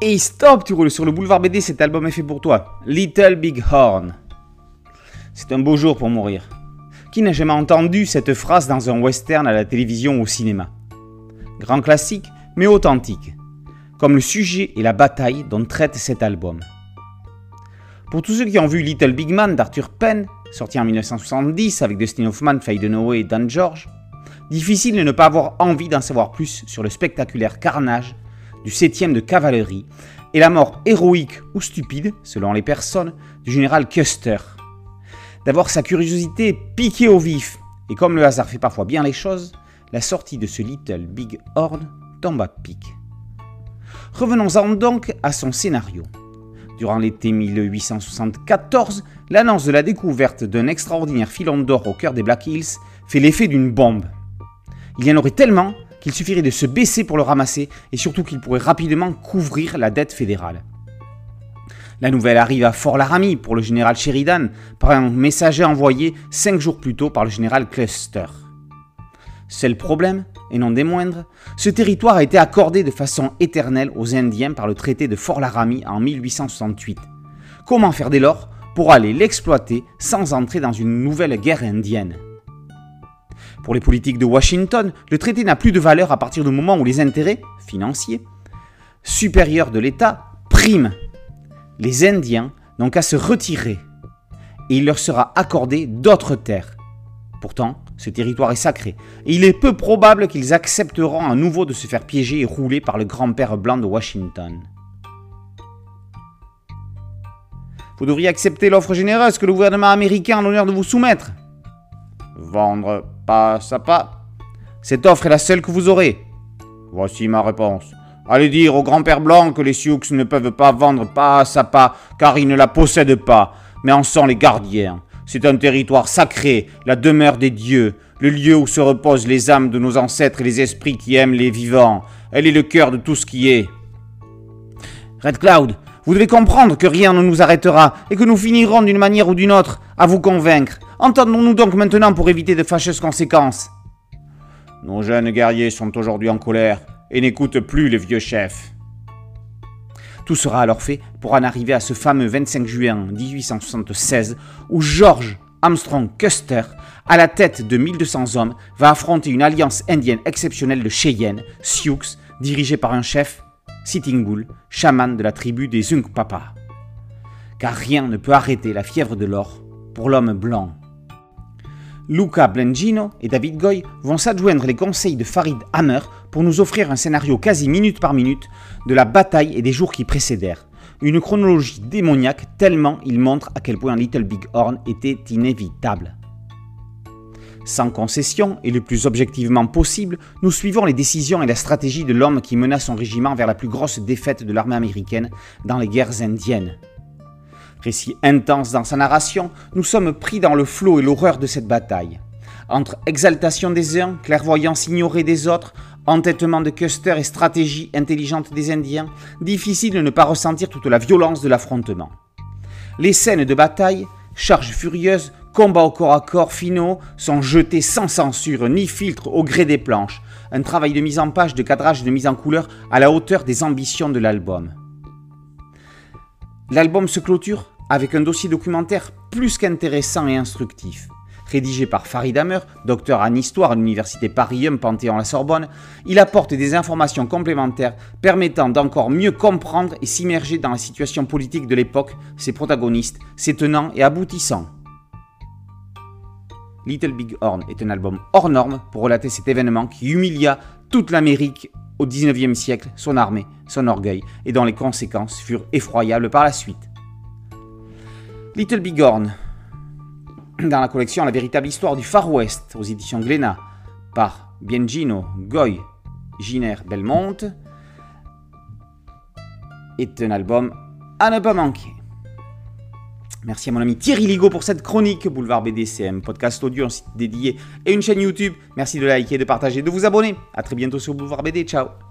Hey stop, tu roules sur le boulevard BD, cet album est fait pour toi. Little Big Horn. C'est un beau jour pour mourir. Qui n'a jamais entendu cette phrase dans un western à la télévision ou au cinéma? Grand classique, mais authentique. Comme le sujet et la bataille dont traite cet album. Pour tous ceux qui ont vu Little Big Man d'Arthur Penn, sorti en 1970 avec Dustin Hoffman, Faye Dunaway et Dan George, difficile de ne pas avoir envie d'en savoir plus sur le spectaculaire carnage du 7e de cavalerie et la mort héroïque ou stupide, selon les personnes, du général Custer. D'avoir sa curiosité piquée au vif, et comme le hasard fait parfois bien les choses, la sortie de ce Little Big Horn tombe à pic. Revenons-en donc à son scénario. Durant l'été 1874, l'annonce de la découverte d'un extraordinaire filon d'or au cœur des Black Hills fait l'effet d'une bombe. Il y en aurait tellement qu'il suffirait de se baisser pour le ramasser et surtout qu'il pourrait rapidement couvrir la dette fédérale. La nouvelle arrive à Fort Laramie pour le général Sheridan par un messager envoyé cinq jours plus tôt par le général Cluster. Seul problème, et non des moindres, ce territoire a été accordé de façon éternelle aux Indiens par le traité de Fort Laramie en 1868. Comment faire dès lors pour aller l'exploiter sans entrer dans une nouvelle guerre indienne? Pour les politiques de Washington, le traité n'a plus de valeur à partir du moment où les intérêts financiers supérieurs de l'État priment. Les Indiens n'ont qu'à se retirer et il leur sera accordé d'autres terres. Pourtant, ce territoire est sacré, et il est peu probable qu'ils accepteront à nouveau de se faire piéger et rouler par le grand-père blanc de Washington. Vous devriez accepter l'offre généreuse que le gouvernement américain a l'honneur de vous soumettre. Vendre pas. Cette offre est la seule que vous aurez. Voici ma réponse. Allez dire au grand-père blanc que les Sioux ne peuvent pas vendre pas à car ils ne la possèdent pas, mais en sont les gardiens. C'est un territoire sacré, la demeure des dieux, le lieu où se reposent les âmes de nos ancêtres et les esprits qui aiment les vivants. Elle est le cœur de tout ce qui est. Red Cloud, vous devez comprendre que rien ne nous arrêtera et que nous finirons d'une manière ou d'une autre à vous convaincre. Entendons-nous donc maintenant pour éviter de fâcheuses conséquences. Nos jeunes guerriers sont aujourd'hui en colère et n'écoutent plus les vieux chefs. Tout sera alors fait pour en arriver à ce fameux 25 juin 1876 où George Armstrong Custer, à la tête de 1200 hommes, va affronter une alliance indienne exceptionnelle de Cheyenne, Sioux, dirigée par un chef, Sitting Bull, chaman de la tribu des Unkpapa. Car rien ne peut arrêter la fièvre de l'or pour l'homme blanc. Luca Blengino et David Goy vont s'adjoindre les conseils de Farid Hammer pour nous offrir un scénario quasi minute par minute de la bataille et des jours qui précédèrent. Une chronologie démoniaque tellement il montre à quel point Little Big Horn était inévitable. Sans concession et le plus objectivement possible, nous suivons les décisions et la stratégie de l'homme qui mena son régiment vers la plus grosse défaite de l'armée américaine dans les guerres indiennes. Récit intense dans sa narration, nous sommes pris dans le flot et l'horreur de cette bataille. Entre exaltation des uns, clairvoyance ignorée des autres, entêtement de Custer et stratégie intelligente des Indiens, difficile de ne pas ressentir toute la violence de l'affrontement. Les scènes de bataille, charges furieuses, combats au corps à corps finaux sont jetés sans censure ni filtre au gré des planches, un travail de mise en page, de cadrage de mise en couleur à la hauteur des ambitions de l'album. L'album se clôture avec un dossier documentaire plus qu'intéressant et instructif. Rédigé par Farid Hammer, docteur en histoire à l'université Paris 1 Panthéon-la Sorbonne, il apporte des informations complémentaires permettant d'encore mieux comprendre et s'immerger dans la situation politique de l'époque, ses protagonistes, ses tenants et aboutissants. Little Big Horn est un album hors norme pour relater cet événement qui humilia toute l'Amérique au XIXe siècle, son armée, son orgueil, et dont les conséquences furent effroyables par la suite. Little Big Horn, dans la collection La véritable histoire du Far West aux éditions Glénat, par Biengino Goy Giner Belmont, est un album à ne pas manquer. Merci à mon ami Thierry Ligo pour cette chronique Boulevard BDCM, podcast audio, un site dédié et une chaîne YouTube. Merci de liker, de partager, de vous abonner. A très bientôt sur Boulevard BD. Ciao